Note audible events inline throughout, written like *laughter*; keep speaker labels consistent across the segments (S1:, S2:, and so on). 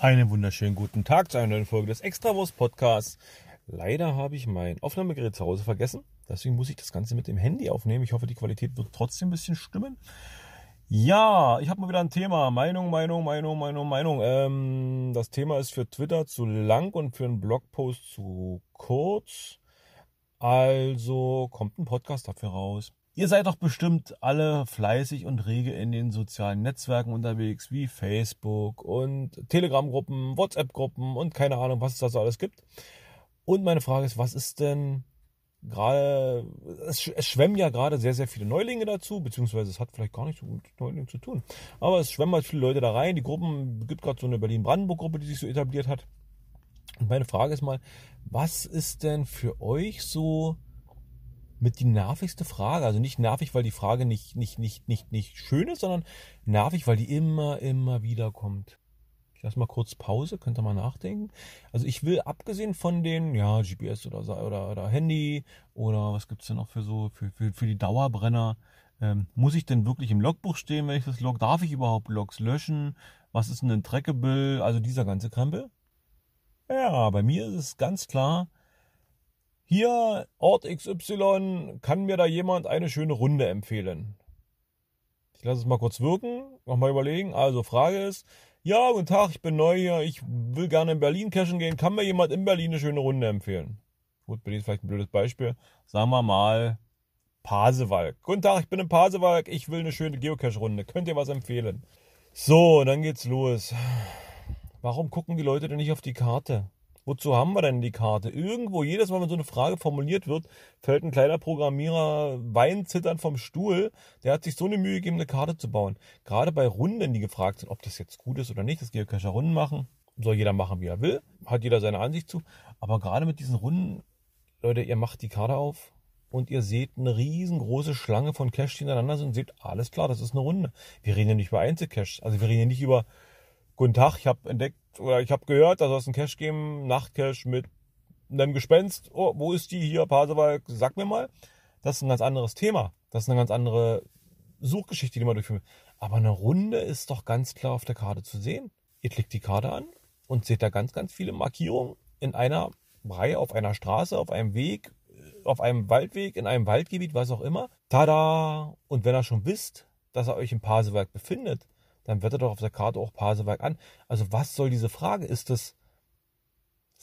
S1: Einen wunderschönen guten Tag zu einer neuen Folge des Extrawurst Podcasts. Leider habe ich mein Aufnahmegerät zu Hause vergessen. Deswegen muss ich das Ganze mit dem Handy aufnehmen. Ich hoffe, die Qualität wird trotzdem ein bisschen stimmen. Ja, ich habe mal wieder ein Thema. Meinung, Meinung, Meinung, Meinung, Meinung. Ähm, das Thema ist für Twitter zu lang und für einen Blogpost zu kurz. Also kommt ein Podcast dafür raus. Ihr seid doch bestimmt alle fleißig und rege in den sozialen Netzwerken unterwegs, wie Facebook und Telegram-Gruppen, WhatsApp-Gruppen und keine Ahnung, was es da so alles gibt. Und meine Frage ist, was ist denn gerade, es, es schwemmen ja gerade sehr, sehr viele Neulinge dazu, beziehungsweise es hat vielleicht gar nichts mit Neulingen zu tun. Aber es schwemmen halt viele Leute da rein. Die Gruppen, es gibt gerade so eine Berlin-Brandenburg-Gruppe, die sich so etabliert hat. Und meine Frage ist mal, was ist denn für euch so mit die nervigste Frage. Also nicht nervig, weil die Frage nicht, nicht, nicht, nicht, nicht schön ist, sondern nervig, weil die immer, immer wieder kommt. Ich lasse mal kurz Pause, könnt ihr mal nachdenken. Also ich will abgesehen von den, ja, GPS oder, oder, oder Handy oder was gibt's denn noch für so, für, für, für die Dauerbrenner, ähm, muss ich denn wirklich im Logbuch stehen, wenn ich das Log? Darf ich überhaupt Logs löschen? Was ist denn ein Trackable? Also dieser ganze Krempel. Ja, bei mir ist es ganz klar, hier, Ort XY, kann mir da jemand eine schöne Runde empfehlen? Ich lasse es mal kurz wirken, nochmal überlegen. Also, Frage ist, ja, guten Tag, ich bin neu hier, ich will gerne in Berlin cashen gehen. Kann mir jemand in Berlin eine schöne Runde empfehlen? Gut, Berlin ist vielleicht ein blödes Beispiel. Sagen wir mal Pasewalk. Guten Tag, ich bin in Pasewalk, ich will eine schöne Geocache-Runde. Könnt ihr was empfehlen? So, dann geht's los. Warum gucken die Leute denn nicht auf die Karte? Wozu haben wir denn die Karte? Irgendwo, jedes Mal, wenn so eine Frage formuliert wird, fällt ein kleiner Programmierer weinzitternd vom Stuhl. Der hat sich so eine Mühe gegeben, eine Karte zu bauen. Gerade bei Runden, die gefragt sind, ob das jetzt gut ist oder nicht, dass Geocacher Runden machen. Soll jeder machen, wie er will. Hat jeder seine Ansicht zu. Aber gerade mit diesen Runden, Leute, ihr macht die Karte auf und ihr seht eine riesengroße Schlange von Caches, die hintereinander sind und seht, alles klar, das ist eine Runde. Wir reden ja nicht über Einzelcaches. Also wir reden ja nicht über Guten Tag, ich habe entdeckt oder ich habe gehört, da soll es einen Cache geben, Nachtcache mit einem Gespenst. Oh, wo ist die hier, Pasewalk? Sag mir mal. Das ist ein ganz anderes Thema. Das ist eine ganz andere Suchgeschichte, die man durchführt. Aber eine Runde ist doch ganz klar auf der Karte zu sehen. Ihr klickt die Karte an und seht da ganz, ganz viele Markierungen in einer Reihe, auf einer Straße, auf einem Weg, auf einem Waldweg, in einem Waldgebiet, was auch immer. Tada! Und wenn ihr schon wisst, dass ihr euch im Pasewalk befindet, dann wird er doch auf der Karte auch Pasewalk an. Also was soll diese Frage? Ist das,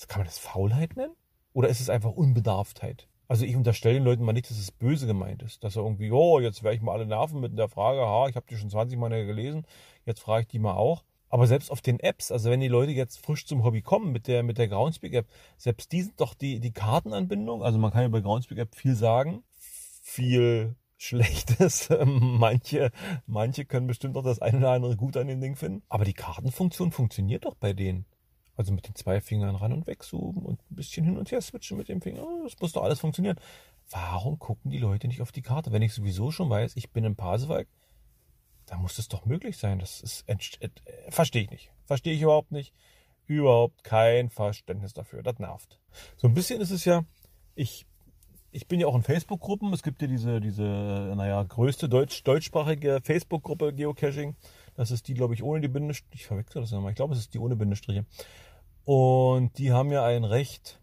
S1: kann man das Faulheit nennen? Oder ist es einfach Unbedarftheit? Also ich unterstelle den Leuten mal nicht, dass es böse gemeint ist. Dass er irgendwie, oh, jetzt werde ich mal alle nerven mit der Frage, ha, ich habe die schon 20 Mal gelesen, jetzt frage ich die mal auch. Aber selbst auf den Apps, also wenn die Leute jetzt frisch zum Hobby kommen mit der, mit der Groundspeak-App, selbst die sind doch die, die Kartenanbindung, also man kann ja bei Groundspeak-App viel sagen, viel Schlechtes. *laughs* manche, manche können bestimmt auch das eine oder andere gut an dem Ding finden. Aber die Kartenfunktion funktioniert doch bei denen. Also mit den zwei Fingern ran und wegzoomen und ein bisschen hin und her switchen mit dem Finger. Das muss doch alles funktionieren. Warum gucken die Leute nicht auf die Karte? Wenn ich sowieso schon weiß, ich bin im Pasewalk, dann muss das doch möglich sein. Das ist, äh, verstehe ich nicht. Verstehe ich überhaupt nicht. Überhaupt kein Verständnis dafür. Das nervt. So ein bisschen ist es ja, ich ich bin ja auch in Facebook-Gruppen. Es gibt ja diese, diese, naja, größte deutsch, deutschsprachige Facebook-Gruppe Geocaching. Das ist die, glaube ich, ohne die Bindestriche. Ich verwechsel das nochmal. Ich glaube, es ist die ohne Bindestriche. Und die haben ja ein recht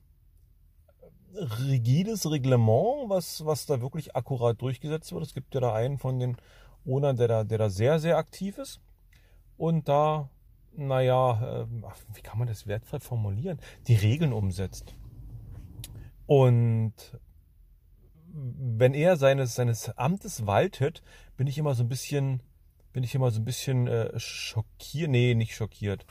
S1: rigides Reglement, was, was da wirklich akkurat durchgesetzt wird. Es gibt ja da einen von den Ownern, der da, der da sehr, sehr aktiv ist. Und da, naja, äh, wie kann man das wertvoll formulieren? Die Regeln umsetzt. Und wenn er seines, seines Amtes waltet, bin ich immer so ein bisschen, bin ich immer so ein bisschen äh, schockiert. Nee, nicht schockiert.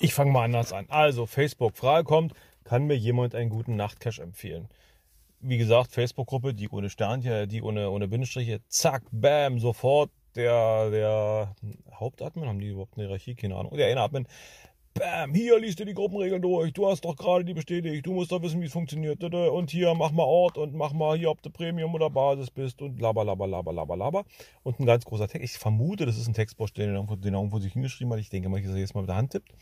S1: Ich fange mal anders an. Also, Facebook, Frage kommt, kann mir jemand einen guten Nachtcache empfehlen? Wie gesagt, Facebook-Gruppe, die ohne Sternchen, die ohne, ohne Bindestriche, zack, bam, sofort der, der Hauptatmen, haben die überhaupt eine Hierarchie? Keine Ahnung. Der eine Admin, Bam, hier liest du die Gruppenregeln durch. Du hast doch gerade die bestätigt. Du musst doch wissen, wie es funktioniert. Und hier mach mal Ort und mach mal hier, ob du Premium oder Basis bist und laber, laber, laber, laber, laber. Und ein ganz großer Text. Ich vermute, das ist ein Textbaustein, den er irgendwo, den er irgendwo sich hingeschrieben hat. Ich denke mal, dass er jetzt mal mit der Hand tippt.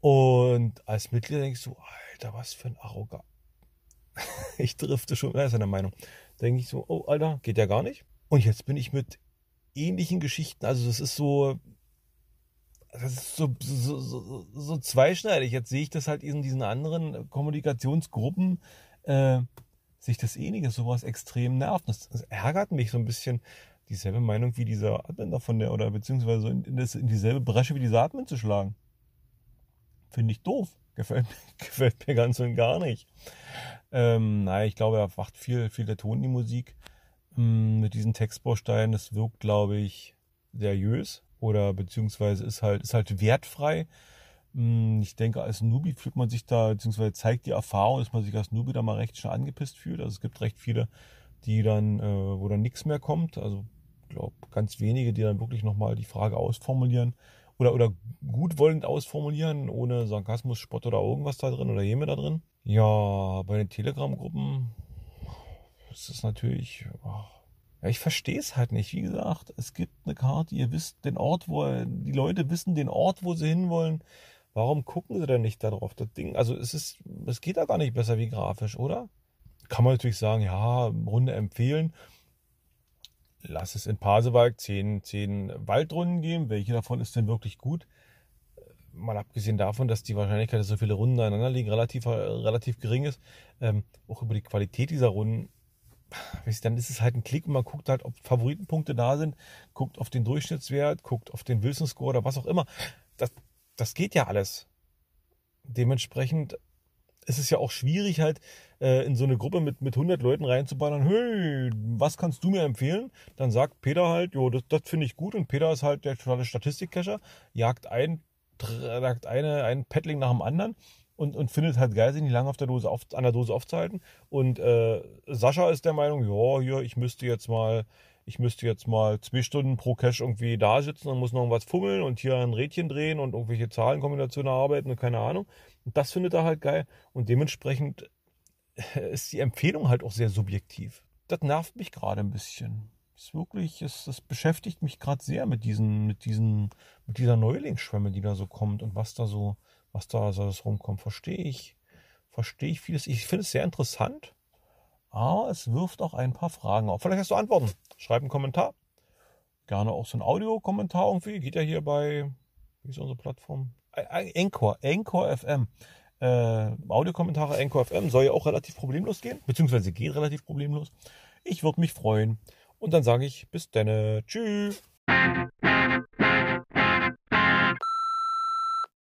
S1: Und als Mitglied denke ich so, Alter, was für ein Arrogat. *laughs* ich drifte schon, er ist seiner Meinung. Da denke ich so, oh, Alter, geht ja gar nicht. Und jetzt bin ich mit ähnlichen Geschichten, also das ist so, das ist so, so, so, so zweischneidig. Jetzt sehe ich das halt in diesen anderen Kommunikationsgruppen, äh, sich das ähnliche, sowas extrem nervt. Das, das, ärgert mich so ein bisschen, dieselbe Meinung wie dieser Admin von der, oder beziehungsweise in, in, das, in dieselbe Bresche wie dieser Admin zu schlagen. Finde ich doof. Gefällt, *laughs* gefällt mir ganz und gar nicht. Ähm, naja, ich glaube, er macht viel, viel der Ton in die Musik. Ähm, mit diesen Textbausteinen, das wirkt, glaube ich, seriös oder beziehungsweise ist halt, ist halt wertfrei. Ähm, ich denke, als Newbie fühlt man sich da, beziehungsweise zeigt die Erfahrung, dass man sich als Newbie da mal recht schnell angepisst fühlt. Also es gibt recht viele, die dann, äh, wo dann nichts mehr kommt. Also ich glaube, ganz wenige, die dann wirklich nochmal die Frage ausformulieren oder, oder gutwollend ausformulieren, ohne Sarkasmus, Spott oder irgendwas da drin oder jemand da drin. Ja, bei den Telegram-Gruppen ist es natürlich, ach, ja, ich verstehe es halt nicht. Wie gesagt, es gibt eine Karte, ihr wisst den Ort, wo die Leute wissen den Ort, wo sie hinwollen. Warum gucken sie denn nicht darauf? Das Ding, also es ist, es geht da gar nicht besser wie grafisch, oder? Kann man natürlich sagen, ja, Runde empfehlen lass es in Pasewalk zehn, zehn Waldrunden geben. Welche davon ist denn wirklich gut? Mal abgesehen davon, dass die Wahrscheinlichkeit, dass so viele Runden aneinander liegen, relativ, relativ gering ist. Ähm, auch über die Qualität dieser Runden, dann ist es halt ein Klick und man guckt halt, ob Favoritenpunkte da sind, guckt auf den Durchschnittswert, guckt auf den Wilson-Score oder was auch immer. Das, das geht ja alles. Dementsprechend ist es ja auch schwierig, halt äh, in so eine Gruppe mit, mit 100 Leuten reinzuballern. Hey, was kannst du mir empfehlen? Dann sagt Peter halt, jo, das, das finde ich gut. Und Peter ist halt der totale Statistikcacher, jagt ein, jagt eine, ein Paddling nach dem anderen und, und findet halt geil, sich nicht lange auf der Dose auf, an der Dose aufzuhalten. Und äh, Sascha ist der Meinung, ja, hier, ich müsste jetzt mal ich müsste jetzt mal zwei Stunden pro Cache irgendwie da sitzen und muss noch was fummeln und hier ein Rädchen drehen und irgendwelche Zahlenkombinationen arbeiten und keine Ahnung. Und das findet er halt geil. Und dementsprechend ist die Empfehlung halt auch sehr subjektiv. Das nervt mich gerade ein bisschen. Das ist wirklich, es, das beschäftigt mich gerade sehr mit diesen, mit diesen, mit dieser Neulingsschwemme, die da so kommt und was da so, was da so rumkommt. Verstehe ich, verstehe ich vieles. Ich finde es sehr interessant, aber es wirft auch ein paar Fragen auf. Vielleicht hast du Antworten. Schreib einen Kommentar. Gerne auch so ein Audiokommentar irgendwie. Geht ja hier bei, wie ist unsere Plattform? Anchor, Anchor FM. Äh, Audiokommentare Anchor FM soll ja auch relativ problemlos gehen, beziehungsweise geht relativ problemlos. Ich würde mich freuen. Und dann sage ich bis dann. Tschüss.